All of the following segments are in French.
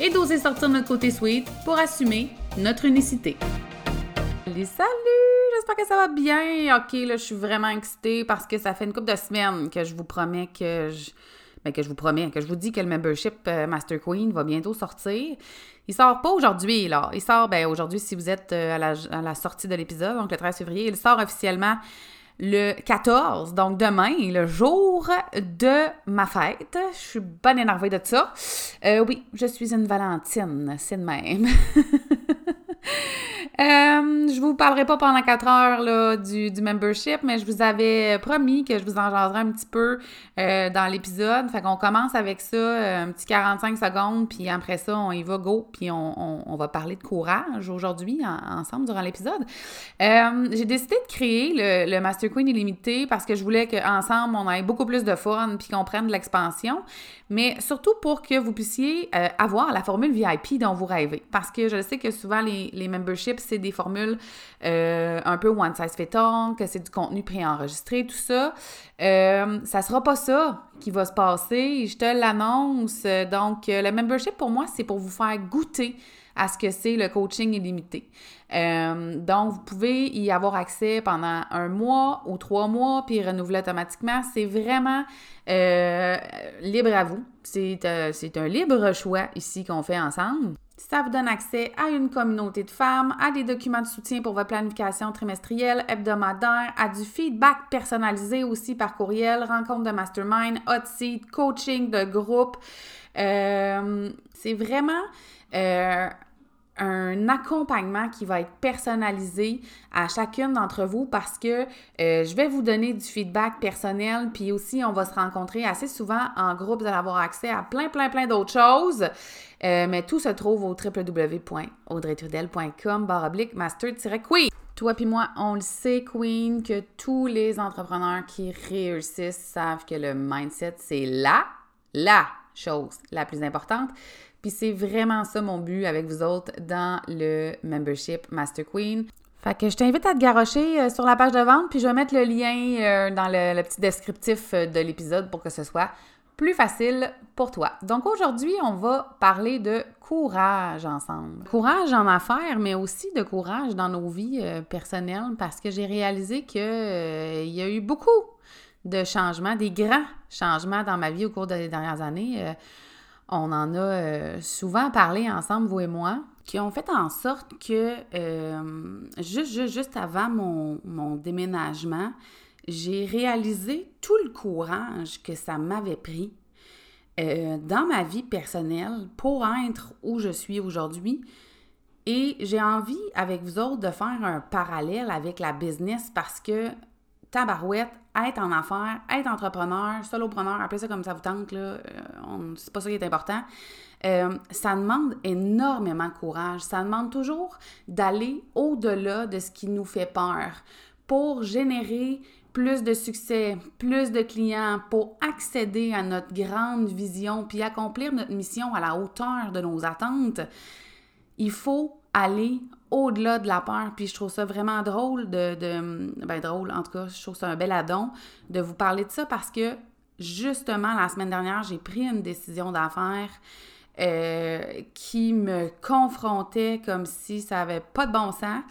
et d'oser sortir notre côté sweet pour assumer notre unicité. Salut, salut! J'espère que ça va bien. Ok, là, je suis vraiment excitée parce que ça fait une couple de semaines que je vous promets que je. Ben, que je vous promets, que je vous dis que le membership euh, Master Queen va bientôt sortir. Il sort pas aujourd'hui, là. Il sort, ben, aujourd'hui, si vous êtes euh, à la, à la sortie de l'épisode, donc le 13 février, il sort officiellement le 14, donc demain, le jour de ma fête. Je suis bonne énervée de ça. Euh, oui, je suis une Valentine, c'est de même. Euh, je vous parlerai pas pendant 4 heures là, du, du, membership, mais je vous avais promis que je vous en jaserais un petit peu euh, dans l'épisode. Fait qu'on commence avec ça, euh, un petit 45 secondes, puis après ça, on y va go, puis on, on, va parler de courage aujourd'hui ensemble durant l'épisode. Euh, j'ai décidé de créer le, le, Master Queen illimité parce que je voulais qu'ensemble, on ait beaucoup plus de fun, puis qu'on prenne de l'expansion, mais surtout pour que vous puissiez avoir la formule VIP dont vous rêvez. Parce que je sais que souvent, les, les memberships, c'est des formules euh, un peu one size fit all, que c'est du contenu préenregistré, tout ça. Euh, ça sera pas ça qui va se passer, je te l'annonce. Donc, euh, le membership pour moi, c'est pour vous faire goûter à ce que c'est le coaching illimité. Euh, donc, vous pouvez y avoir accès pendant un mois ou trois mois, puis renouveler automatiquement. C'est vraiment libre à vous. C'est un libre choix ici qu'on fait ensemble. Ça vous donne accès à une communauté de femmes, à des documents de soutien pour votre planification trimestrielle, hebdomadaire, à du feedback personnalisé aussi par courriel, rencontre de mastermind, hot seat, coaching de groupe. Euh, c'est vraiment euh, un accompagnement qui va être personnalisé à chacune d'entre vous parce que euh, je vais vous donner du feedback personnel, puis aussi on va se rencontrer assez souvent en groupe, vous allez avoir accès à plein, plein, plein d'autres choses. Euh, mais tout se trouve au www.audreytrudel.com barre oblique master-queen. Toi puis moi, on le sait, Queen, que tous les entrepreneurs qui réussissent savent que le mindset, c'est la, la chose la plus importante. Puis c'est vraiment ça mon but avec vous autres dans le membership Master Queen. Fait que je t'invite à te garrocher euh, sur la page de vente, puis je vais mettre le lien euh, dans le, petit descriptif euh, de l'épisode pour que ce soit plus facile pour toi. Donc aujourd'hui, on va parler de courage ensemble. Courage en affaires, mais aussi de courage dans nos vies personnelles parce que j'ai réalisé qu'il il y a eu beaucoup de changements, des grands changements dans ma vie au cours des dernières années. On en a euh, souvent parlé ensemble, vous et moi, qui ont fait en sorte que euh, juste, juste, avant mon, déménagement, j'ai réalisé tout le courage que ça m'avait pris euh, dans ma vie personnelle pour être où je suis aujourd'hui. Et j'ai envie, avec vous autres, de faire un parallèle avec la business parce que tabarouette, être en affaires, être entrepreneur, solopreneur, appelez ça comme ça vous tente, là, c'est pas ça qui est important. Euh, ça demande énormément de courage. Ça demande toujours d'aller au-delà de ce qui nous fait peur pour générer plus de succès, plus de clients, pour accéder à notre grande vision, puis accomplir notre mission à la hauteur de nos attentes. Il faut aller au-delà de la peur. Puis je trouve ça vraiment drôle de, de, Ben, drôle, en tout cas, je trouve ça un bel addon de vous parler de ça parce que justement, la semaine dernière, j'ai pris une décision d'affaires euh, qui me confrontait comme si ça n'avait pas de bon sens.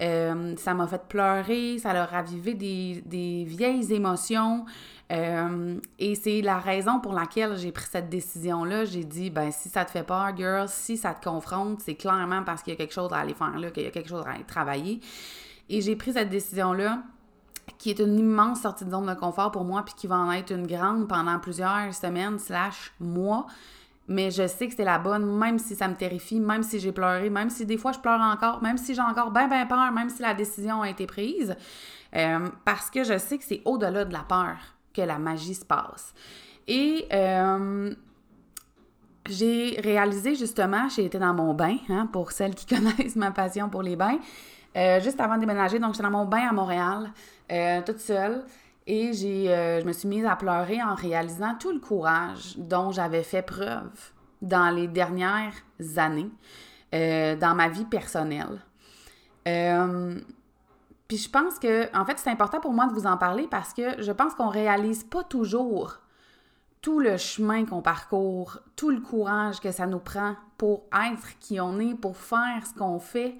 Euh, ça m'a fait pleurer, ça a ravivé des, vieilles émotions. Euh, et c'est la raison pour laquelle j'ai pris cette décision-là. J'ai dit, ben si ça te fait peur, girl, si ça te confronte, c'est clairement parce qu'il y a quelque chose à aller faire là, qu'il y a quelque chose à aller travailler. Et j'ai pris cette décision-là qui est une immense sortie de zone de confort pour moi, puis qui va en être une grande pendant plusieurs semaines slash mois. Mais je sais que c'est la bonne, même si ça me terrifie, même si j'ai pleuré, même si des fois je pleure encore, même si j'ai encore bien, bien peur, même si la décision a été prise. Euh, parce que je sais que c'est au-delà de la peur que la magie se passe. Et euh, j'ai réalisé justement, j'ai été dans mon bain, hein, pour celles qui connaissent ma passion pour les bains, euh, juste avant de déménager. Donc, j'étais dans mon bain à Montréal, euh, toute seule. Et euh, je me suis mise à pleurer en réalisant tout le courage dont j'avais fait preuve dans les dernières années, dans ma vie personnelle. puis je pense que, en fait, c'est important pour moi de vous en parler parce que je pense qu'on réalise pas toujours tout le chemin qu'on parcourt, tout le courage que ça nous prend pour être qui on est, pour faire ce qu'on fait.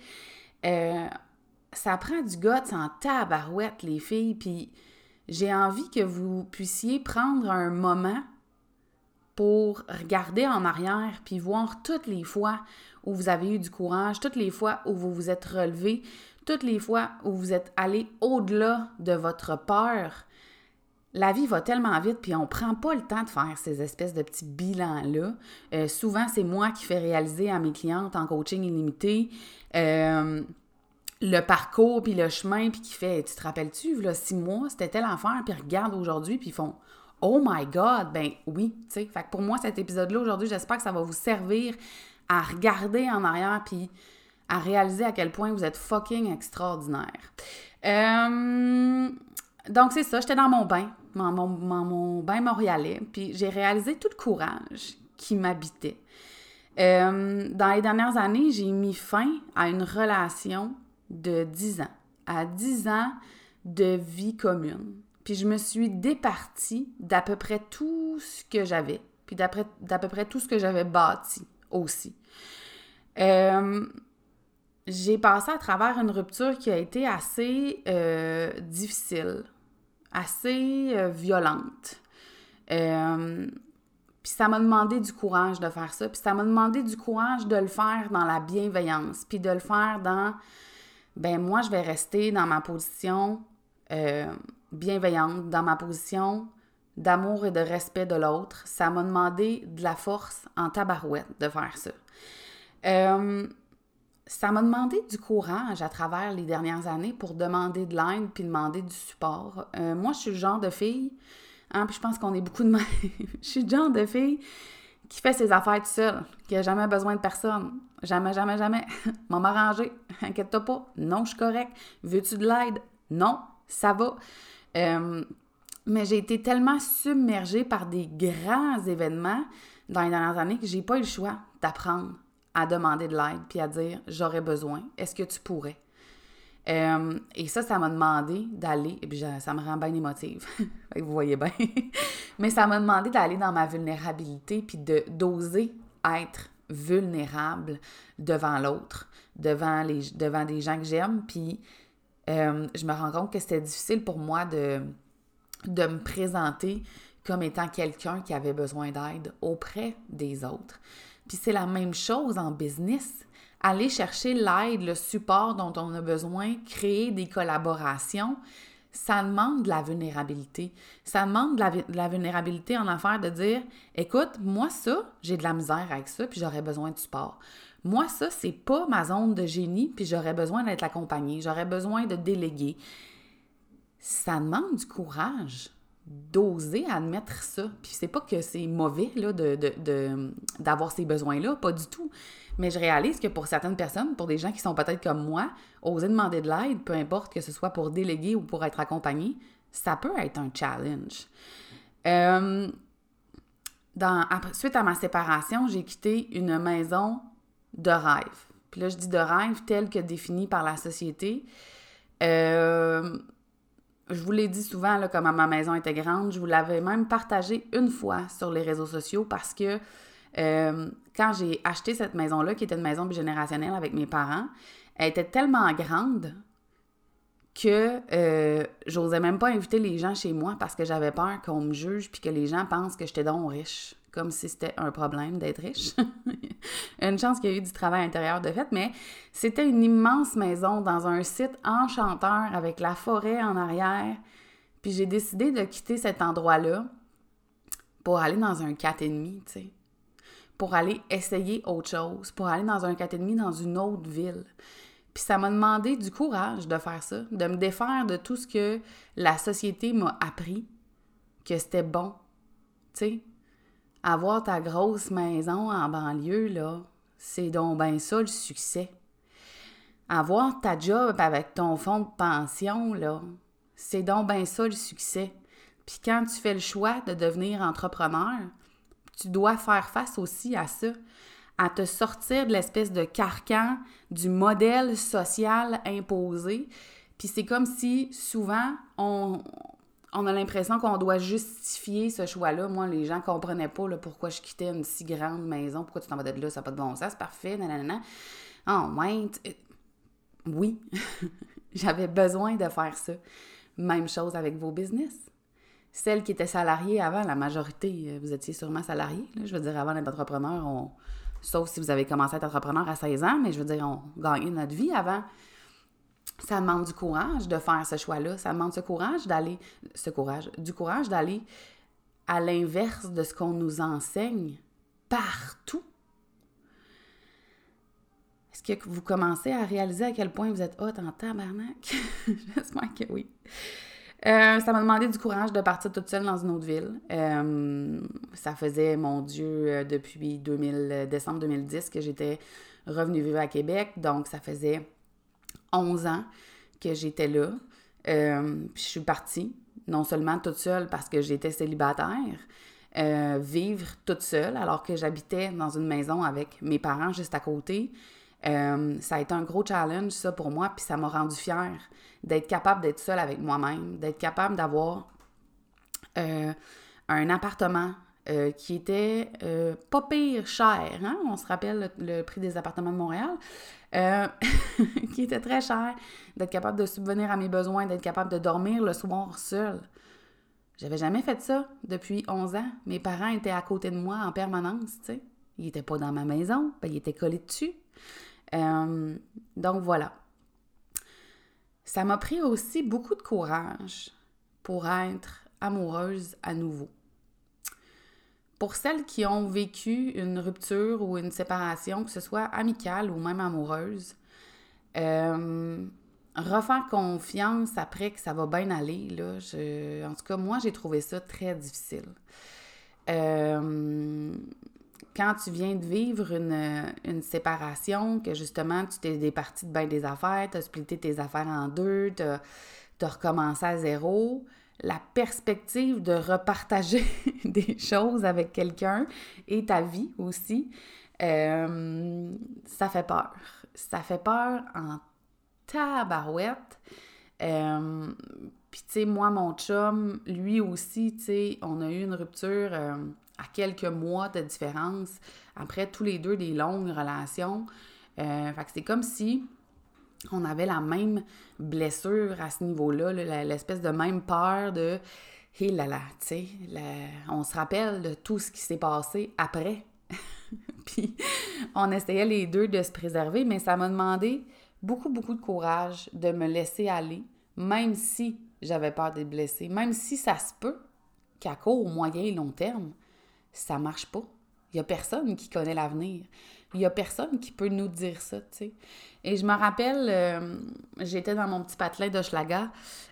Ça prend du goût en tabarouette, les filles. Puis j'ai envie que vous puissiez prendre un moment pour regarder en arrière puis voir toutes les fois où vous avez eu du courage, toutes les fois où vous vous êtes relevé, toutes les fois où vous êtes allé au-delà de votre peur, la vie va tellement vite, puis on prend pas le temps de faire ces espèces de petits bilans-là. Euh, souvent, c'est moi qui fais réaliser à mes clientes en coaching illimité euh, le parcours, puis le chemin, puis qui fait, tu te rappelles-tu, là, six mois, c'était tel affaire, puis regarde aujourd'hui, puis ils font, oh my God, ben oui, tu sais. Fait que pour moi, cet épisode-là, aujourd'hui, j'espère que ça va vous servir à regarder en arrière, puis à réaliser à quel point vous êtes fucking extraordinaire. Euh, donc, c'est ça, j'étais dans mon bain, mon, mon, bain montréalais, puis j'ai réalisé tout le courage qui m'habitait. Euh, dans les dernières années, j'ai mis fin à une relation de 10 ans, à 10 ans de vie commune. Puis je me suis départie d'à peu près tout ce que j'avais, puis d'à peu près tout ce que j'avais bâti aussi. Euh, j'ai passé à travers une rupture qui a été assez euh, difficile assez euh, violente. Puis ça m'a demandé du courage de faire ça. Puis ça m'a demandé du courage de le faire dans la bienveillance. Puis de le faire dans, ben moi, je vais rester dans ma position euh, bienveillante, dans ma position d'amour et de respect de l'autre. Ça m'a demandé de la force en tabarouette de faire ça. Euh, ça m'a demandé du courage à travers les dernières années pour demander de l'aide puis demander du support. Euh, moi, je suis le genre de fille, hein, puis je pense qu'on est beaucoup de je suis le genre de fille qui fait ses affaires toute seule, qui n'a jamais besoin de personne. Jamais, jamais, jamais. M'en m'arranger. Inquiète-toi pas. Non, je suis correct. Veux-tu de l'aide? Non, ça va. Euh, mais j'ai été tellement submergée par des grands événements dans les dernières années que j'ai pas eu le choix d'apprendre à demander de l'aide puis à dire j'aurais besoin, est-ce que tu pourrais? Euh, et ça, ça m'a demandé d'aller, et puis ça me rend bien émotive, vous voyez bien, mais ça m'a demandé d'aller dans ma vulnérabilité puis de, d'oser être vulnérable devant l'autre, devant, les, devant des gens que j'aime, puis euh, je me rends compte que c'était difficile pour moi de, de me présenter comme étant quelqu'un qui avait besoin d'aide auprès des autres. Puis c'est la même chose en business. Aller chercher l'aide, le support dont on a besoin, créer des collaborations, ça demande de la vulnérabilité. Ça demande de la, vulnérabilité en affaires de dire écoute, moi, ça, j'ai de la misère avec ça, puis j'aurais besoin de support. Moi, ça, c'est pas ma zone de génie, puis j'aurais besoin d'être accompagnée, j'aurais besoin de déléguer. Ça demande du courage d'oser admettre ça. Puis c'est pas que c'est mauvais là, de, d'avoir ces besoins-là, pas du tout. Mais je réalise que pour certaines personnes, pour des gens qui sont peut-être comme moi, oser demander de l'aide, peu importe que ce soit pour déléguer ou pour être accompagné, ça peut être un challenge. Euh, suite à ma séparation, j'ai quitté une maison de rêve. Puis là, je dis de rêve telle que définie par la société. Euh, je vous l'ai dit souvent, là, comme ma maison était grande, je vous l'avais même partagé une fois sur les réseaux sociaux parce que euh, quand j'ai acheté cette maison-là, qui était une maison bigénérationnelle avec mes parents, elle était tellement grande que euh, j'osais même pas inviter les gens chez moi parce que j'avais peur qu'on me juge puis que les gens pensent que j'étais donc riche comme si c'était un problème d'être riche. une chance qu'il y a eu du travail intérieur de fait, mais c'était une immense maison dans un site enchanteur avec la forêt en arrière. Puis j'ai décidé de quitter cet endroit-là pour aller dans un 4,5, tu sais. Pour aller essayer autre chose, pour aller dans un 4,5 dans une autre ville. Puis ça m'a demandé du courage de faire ça, de me défaire de tout ce que la société m'a appris que c'était bon. Tu sais, avoir ta grosse maison en banlieue, là, c'est donc bien ça le succès. Avoir ta job avec ton fonds de pension, là, c'est donc bien ça le succès. Puis quand tu fais le choix de devenir entrepreneur, tu dois faire face aussi à ça, à te sortir de l'espèce de carcan du modèle social imposé. Puis c'est comme si souvent on, on a l'impression qu'on doit justifier ce choix-là. Moi, les gens ne comprenaient pas pourquoi je quittais une si grande maison. Pourquoi tu t'en vas de là, ça n'a pas de bon sens, c'est parfait, nanana. Oh, ouais, oui, j'avais besoin de faire ça. Même chose avec vos business. Celles qui étaient salariées avant, la majorité, euh, vous étiez sûrement salariés. Je veux dire, avant d'être entrepreneur, on... sauf si vous avez commencé à être entrepreneur à 16 ans, mais je veux dire, on gagnait notre vie avant ça demande du courage de faire ce choix-là. Ça demande ce courage d'aller, du courage d'aller à l'inverse de ce qu'on nous enseigne partout. Est-ce que vous commencez à réaliser à quel point vous êtes hot en tabarnak? J'espère que oui. Euh, ça m'a demandé du courage de partir toute seule dans une autre ville. Euh, ça faisait, mon Dieu, euh, depuis 2000, décembre 2010 que j'étais revenue vivre à Québec. Donc, ça faisait 11 ans que j'étais là. Puis je suis partie, non seulement toute seule parce que j'étais célibataire, vivre toute seule alors que j'habitais dans une maison avec mes parents juste à côté. Euh, ça a été un gros challenge, ça, pour moi, puis ça m'a rendu fière d'être capable d'être seule avec moi-même, d'être capable d'avoir un appartement qui était pas pire cher. Hein? On se rappelle le, prix des appartements de Montréal. Euh, qui était très cher, d'être capable de subvenir à mes besoins, d'être capable de dormir le soir seul. J'avais jamais fait ça depuis 11 ans. Mes parents étaient à côté de moi en permanence, tu sais. Ils n'étaient pas dans ma maison, ben, ils étaient collés dessus. Euh, donc voilà. Ça m'a pris aussi beaucoup de courage pour être amoureuse à nouveau. Pour celles qui ont vécu une rupture ou une séparation, que ce soit amicale ou même amoureuse, euh, refaire confiance après que ça va bien aller, en tout cas, moi, j'ai trouvé ça très difficile. Euh, quand tu viens de vivre une, séparation, que justement, tu t'es départi de bien des affaires, tu as splitté tes affaires en deux, tu as recommencé à zéro, la perspective de repartager des choses avec quelqu'un et ta vie aussi, euh, ça fait peur. Ça fait peur en tabarouette. Euh, Puis, tu sais, moi, mon chum, lui aussi, tu sais, on a eu une rupture euh, à quelques mois de différence, après tous les deux des longues relations. Euh, fait que c'est comme si on avait la même blessure à ce niveau-là, l'espèce de même peur de hé là là, tu sais, on se rappelle de tout ce qui s'est passé après. Puis on essayait les deux de se préserver, mais ça m'a demandé beaucoup, beaucoup de courage de me laisser aller, même si j'avais peur d'être blessée, même si ça se peut qu'à court, moyen et long terme, ça marche pas. Il n'y a personne qui connaît l'avenir. Il n'y a personne qui peut nous dire ça, tu sais. Et je me rappelle, euh, j'étais dans mon petit patelin de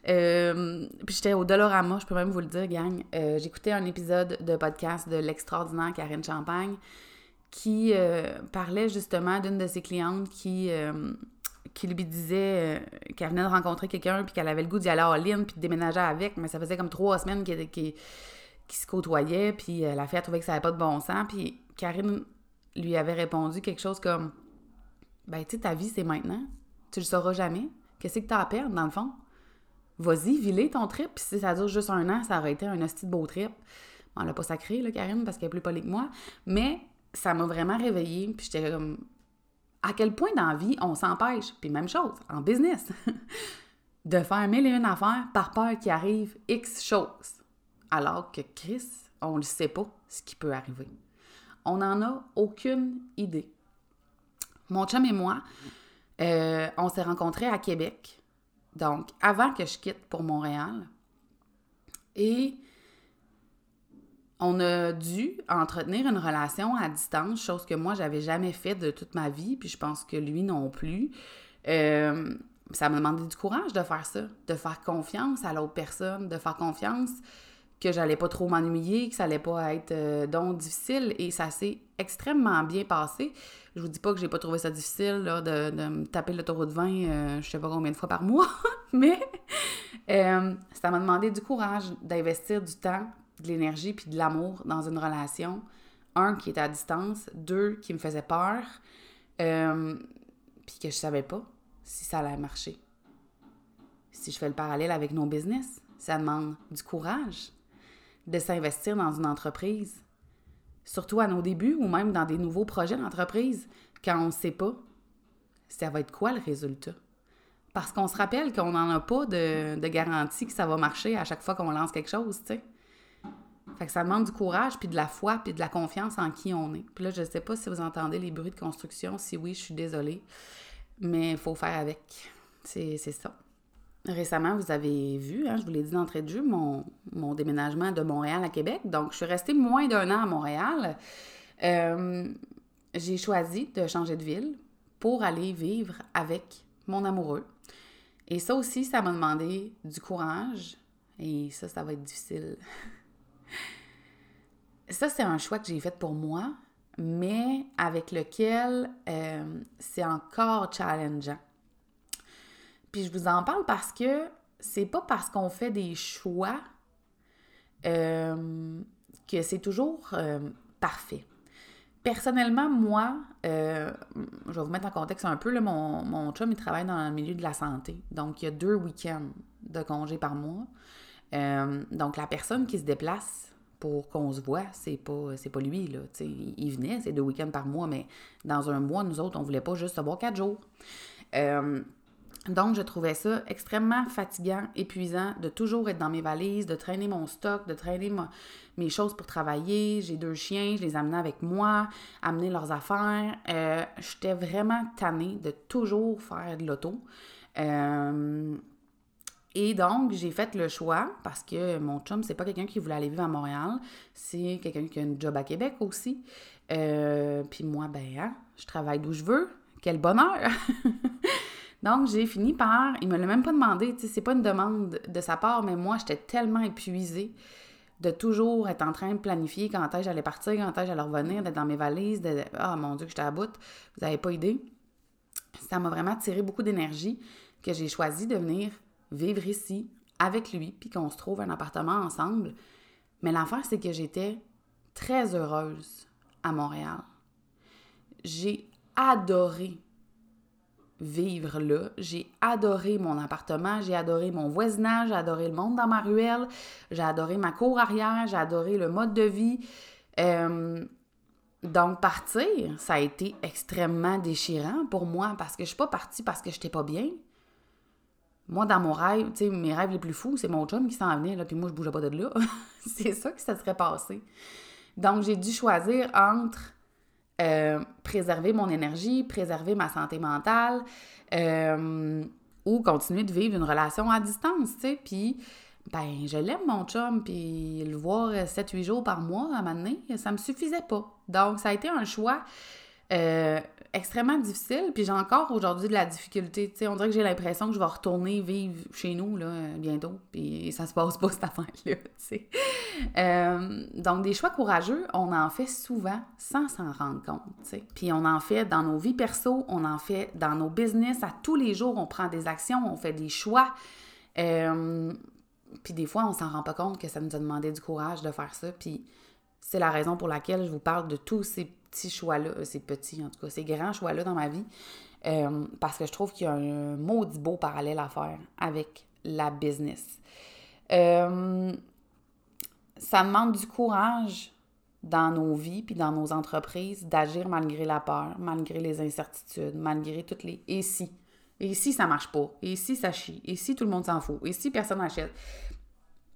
euh, puis j'étais au Dolorama, je peux même vous le dire, gang. Euh, j'écoutais un épisode de podcast de l'extraordinaire Karine Champagne qui parlait justement d'une de ses clientes qui, qui lui disait qu'elle venait de rencontrer quelqu'un puis qu'elle avait le goût d'y aller en ligne puis de déménager avec, mais ça faisait comme trois semaines qu'ils se côtoyaient, puis la fille a trouvé que ça n'avait pas de bon sens, puis Karine lui avait répondu quelque chose comme Ben, tu sais, ta vie, c'est maintenant. Tu le sauras jamais. Qu'est-ce que t'as à perdre, dans le fond? Vas-y, vis ton trip. Puis si ça dure juste un an, ça aurait été un hostie beau trip. Bon, elle l'a pas sacré, là, Karine, parce qu'elle est plus polie que moi. Mais ça m'a vraiment réveillée. Puis j'étais comme à quel point dans la vie on s'empêche, puis même chose, en business, de faire mille et une affaires par peur qu'il arrive X choses. Alors que Chris, on ne sait pas ce qui peut arriver. On n'en a aucune idée. Mon chum et moi, euh, on s'est rencontrés à Québec, donc avant que je quitte pour Montréal. Et on a dû entretenir une relation à distance, chose que moi, j'avais jamais fait de toute ma vie, puis je pense que lui non plus. Euh, ça m'a demandé du courage de faire ça, de faire confiance à l'autre personne, de faire confiance que j'allais pas trop m'ennuyer, que ça allait pas être euh, donc difficile et ça s'est extrêmement bien passé. Je vous dis pas que j'ai pas trouvé ça difficile de, me taper l'autoroute 20 euh, je sais pas combien de fois par mois, mais euh, ça m'a demandé du courage d'investir du temps, de l'énergie puis de l'amour dans une relation. Un, qui était à distance. Deux, qui me faisait peur. puis que je savais pas si ça allait marcher. Si je fais le parallèle avec nos business, ça demande du courage de s'investir dans une entreprise, surtout à nos débuts ou même dans des nouveaux projets d'entreprise, quand on ne sait pas ça va être quoi le résultat. Parce qu'on se rappelle qu'on n'en a pas de, garantie que ça va marcher à chaque fois qu'on lance quelque chose, tu sais. Fait que ça demande du courage, puis de la foi, puis de la confiance en qui on est. Puis là, je ne sais pas si vous entendez les bruits de construction. Si oui, je suis désolée. Mais il faut faire avec. C'est ça. Récemment, vous avez vu, hein, je vous l'ai dit d'entrée de jeu, mon, déménagement de Montréal à Québec. Donc, je suis restée moins d'un an à Montréal. Euh, j'ai choisi de changer de ville pour aller vivre avec mon amoureux. Et ça aussi, ça m'a demandé du courage. Et ça, ça va être difficile. ça, c'est un choix que j'ai fait pour moi, mais avec lequel euh, c'est encore challengeant. Puis je vous en parle parce que c'est pas parce qu'on fait des choix euh, que c'est toujours euh, parfait. Personnellement, moi, je vais vous mettre en contexte un peu, mon, mon chum, il travaille dans le milieu de la santé. Donc, il y a deux week-ends de congé par mois. Donc, la personne qui se déplace pour qu'on se voit, c'est pas, c'est pas lui. Là. il venait, c'est deux week-ends par mois, mais dans un mois, nous autres, on voulait pas juste se voir quatre jours. Donc, je trouvais ça extrêmement fatigant, épuisant de toujours être dans mes valises, de traîner mon stock, de traîner mes choses pour travailler. J'ai deux chiens, je les amenais avec moi, amener leurs affaires. Euh, j'étais vraiment tannée de toujours faire de l'auto. Euh, et donc, j'ai fait le choix, parce que mon chum, c'est pas quelqu'un qui voulait aller vivre à Montréal, c'est quelqu'un qui a un job à Québec aussi. Euh, puis moi, ben, hein, je travaille d'où je veux. Quel bonheur! Donc, j'ai fini par. Il me l'a même pas demandé, tu sais, c'est pas une demande de sa part, mais moi, j'étais tellement épuisée de toujours être en train de planifier quand est-ce j'allais partir, quand est-ce j'allais revenir, d'être dans mes valises, de. Ah, mon Dieu, que j'étais à bout. Vous n'avez pas idée. Ça m'a vraiment tiré beaucoup d'énergie que j'ai choisi de venir vivre ici avec lui, puis qu'on se trouve un appartement ensemble. Mais l'affaire, c'est que j'étais très heureuse à Montréal. J'ai adoré vivre là. J'ai adoré mon appartement, j'ai adoré mon voisinage, j'ai adoré le monde dans ma ruelle, j'ai adoré ma cour arrière, j'ai adoré le mode de vie. Euh, donc, partir, ça a été extrêmement déchirant pour moi parce que je suis pas partie parce que je n'étais pas bien. Moi, dans mon rêve, tu sais, mes rêves les plus fous, c'est mon chum qui s'en venait, là, puis moi, je bougeais pas de là. c'est ça que ça serait passé. Donc, j'ai dû choisir entre euh, préserver mon énergie, préserver ma santé mentale euh, ou continuer de vivre une relation à distance, tu sais. Puis, ben, je l'aime, mon chum, puis le voir 7-8 jours par mois à un moment donné, ça me suffisait pas. Donc, ça a été un choix euh, extrêmement difficile. Puis j'ai encore aujourd'hui de la difficulté. sais, on dirait que j'ai l'impression que je vais retourner vivre chez nous là, bientôt. Puis ça se passe pas cette affaire-là. Euh, donc, des choix courageux, on en fait souvent sans s'en rendre compte. Puis on en fait dans nos vies perso, on en fait dans nos business. À tous les jours, on prend des actions, on fait des choix. Euh, puis des fois, on s'en rend pas compte que ça nous a demandé du courage de faire ça. Puis c'est la raison pour laquelle je vous parle de tous ces petits choix-là, euh, ces petits en tout cas, ces grands choix-là dans ma vie, euh, parce que je trouve qu'il y a un maudit beau parallèle à faire avec la business. Euh, ça demande du courage dans nos vies puis dans nos entreprises d'agir malgré la peur, malgré les incertitudes, malgré toutes les et si. Et si ça marche pas? Et si ça chie? Et si tout le monde s'en fout? Et si personne n'achète?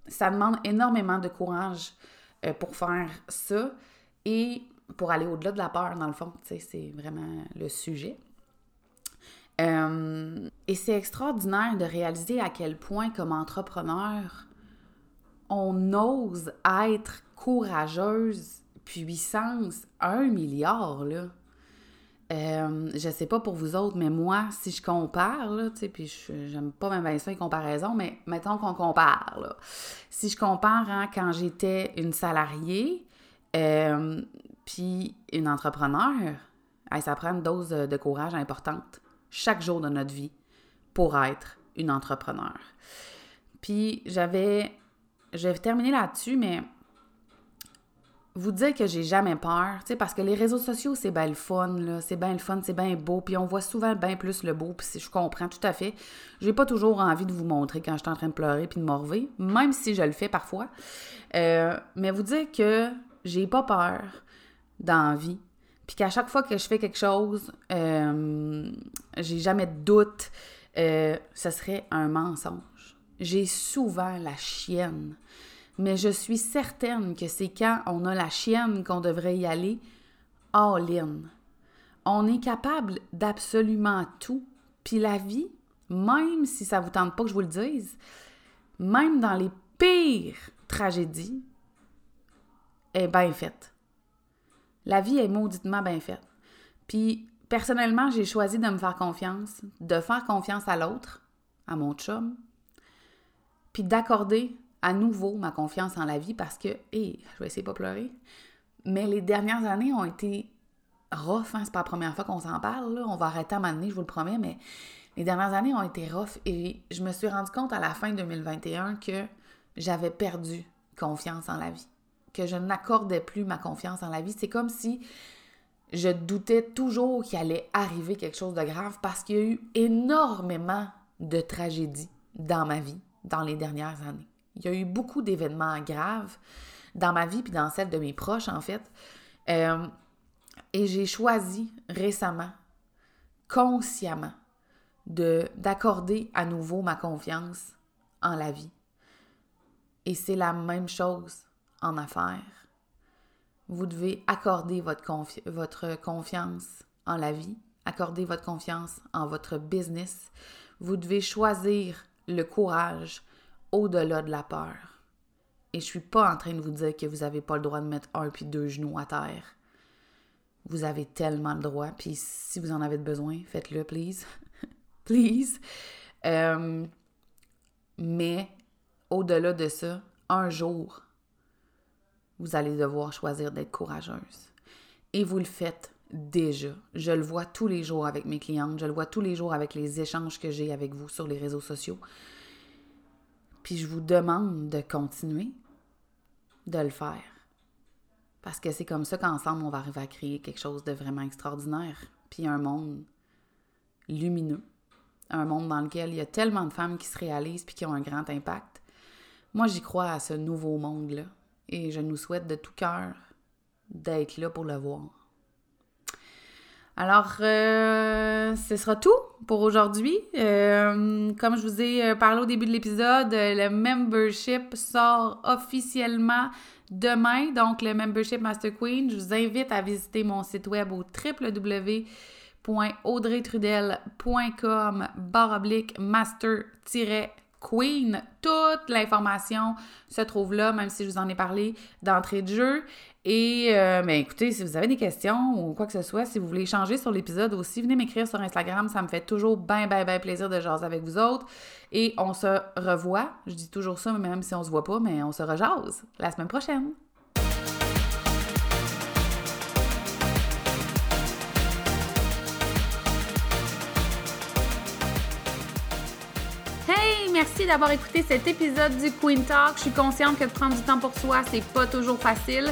Ça demande énormément de courage pour faire ça. Et pour aller au-delà de la peur, dans le fond, c'est vraiment le sujet. Euh, et c'est extraordinaire de réaliser à quel point, comme entrepreneur, on ose être courageuse, puissance, un milliard, là. Euh, je sais pas pour vous autres, mais moi, si je compare, là, tu sais, puis j'aime pas même bien ça les comparaisons, mais mettons qu'on compare, là. Si je compare hein, quand j'étais une salariée, euh, puis une entrepreneur, ça prend une dose de courage importante chaque jour de notre vie pour être une entrepreneur. Puis j'avais, je vais terminer là-dessus, mais vous dire que j'ai jamais peur, tu sais, parce que les réseaux sociaux, c'est bien le fun, là, c'est bien le fun, c'est bien beau, puis on voit souvent bien plus le beau, puis je comprends tout à fait. J'ai pas toujours envie de vous montrer quand je suis en train de pleurer puis de morver, même si je le fais parfois. Euh, mais vous dire que j'ai pas peur dans la vie, puis qu'à chaque fois que je fais quelque chose, euh, j'ai jamais de doute, euh, ce serait un mensonge. J'ai souvent la chienne mais je suis certaine que c'est quand on a la chienne qu'on devrait y aller all-in. On est capable d'absolument tout. Puis la vie, même si ça vous tente pas que je vous le dise, même dans les pires tragédies, est bien faite. La vie est mauditement bien faite. Puis personnellement, j'ai choisi de me faire confiance, de faire confiance à l'autre, à mon chum, puis d'accorder à nouveau ma confiance en la vie parce que, hé, je vais essayer de pas pleurer, mais les dernières années ont été rough, hein? c'est pas la première fois qu'on s'en parle, là. on va arrêter à un moment donné, je vous le promets, mais les dernières années ont été rough et je me suis rendu compte à la fin 2021 que j'avais perdu confiance en la vie, que je n'accordais plus ma confiance en la vie. C'est comme si je doutais toujours qu'il allait arriver quelque chose de grave parce qu'il y a eu énormément de tragédies dans ma vie dans les dernières années. Il y a eu beaucoup d'événements graves dans ma vie puis dans celle de mes proches, en fait. Euh, et j'ai choisi récemment, consciemment, de, d'accorder à nouveau ma confiance en la vie. Et c'est la même chose en affaires. Vous devez accorder votre, votre confiance en la vie, accorder votre confiance en votre business. Vous devez choisir le courage au-delà de la peur. Et je suis pas en train de vous dire que vous n'avez pas le droit de mettre un puis deux genoux à terre. Vous avez tellement le droit, puis si vous en avez besoin, faites-le, please. please. Euh, mais au-delà de ça, un jour, vous allez devoir choisir d'être courageuse. Et vous le faites déjà. Je le vois tous les jours avec mes clientes, je le vois tous les jours avec les échanges que j'ai avec vous sur les réseaux sociaux. Puis je vous demande de continuer de le faire. Parce que c'est comme ça qu'ensemble, on va arriver à créer quelque chose de vraiment extraordinaire. Puis un monde lumineux. Un monde dans lequel il y a tellement de femmes qui se réalisent puis qui ont un grand impact. Moi, j'y crois à ce nouveau monde-là. Et je nous souhaite de tout cœur d'être là pour le voir. Alors, euh, ce sera tout pour aujourd'hui. Euh, comme je vous ai euh, parlé au début de l'épisode, le membership sort officiellement demain. Donc, le membership Master Queen, je vous invite à visiter mon site web au www.audreytrudel.com baroblique master-queen Queen. Toute l'information se trouve là, même si je vous en ai parlé d'entrée de jeu. Et euh, ben, écoutez, si vous avez des questions ou quoi que ce soit, si vous voulez changer sur l'épisode aussi, venez m'écrire sur Instagram. Ça me fait toujours bien, bien, bien plaisir de jaser avec vous autres. Et on se revoit. Je dis toujours ça, même si on se voit pas, mais on se rejase la semaine prochaine. merci d'avoir écouté cet épisode du Queen Talk. Je suis consciente que prendre du temps pour soi, c'est pas toujours facile.